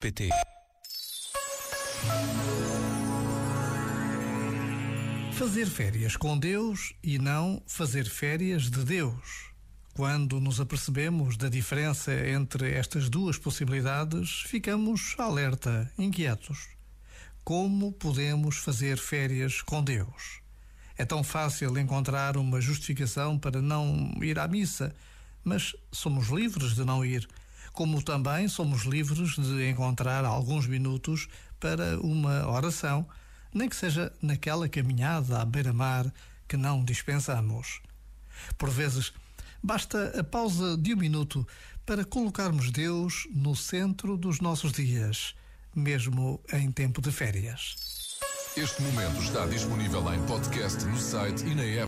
pt Fazer férias com Deus e não fazer férias de Deus. Quando nos apercebemos da diferença entre estas duas possibilidades, ficamos alerta, inquietos. Como podemos fazer férias com Deus? É tão fácil encontrar uma justificação para não ir à missa, mas somos livres de não ir como também somos livres de encontrar alguns minutos para uma oração, nem que seja naquela caminhada à beira-mar que não dispensamos. Por vezes, basta a pausa de um minuto para colocarmos Deus no centro dos nossos dias, mesmo em tempo de férias. Este momento está disponível em podcast no site e na app.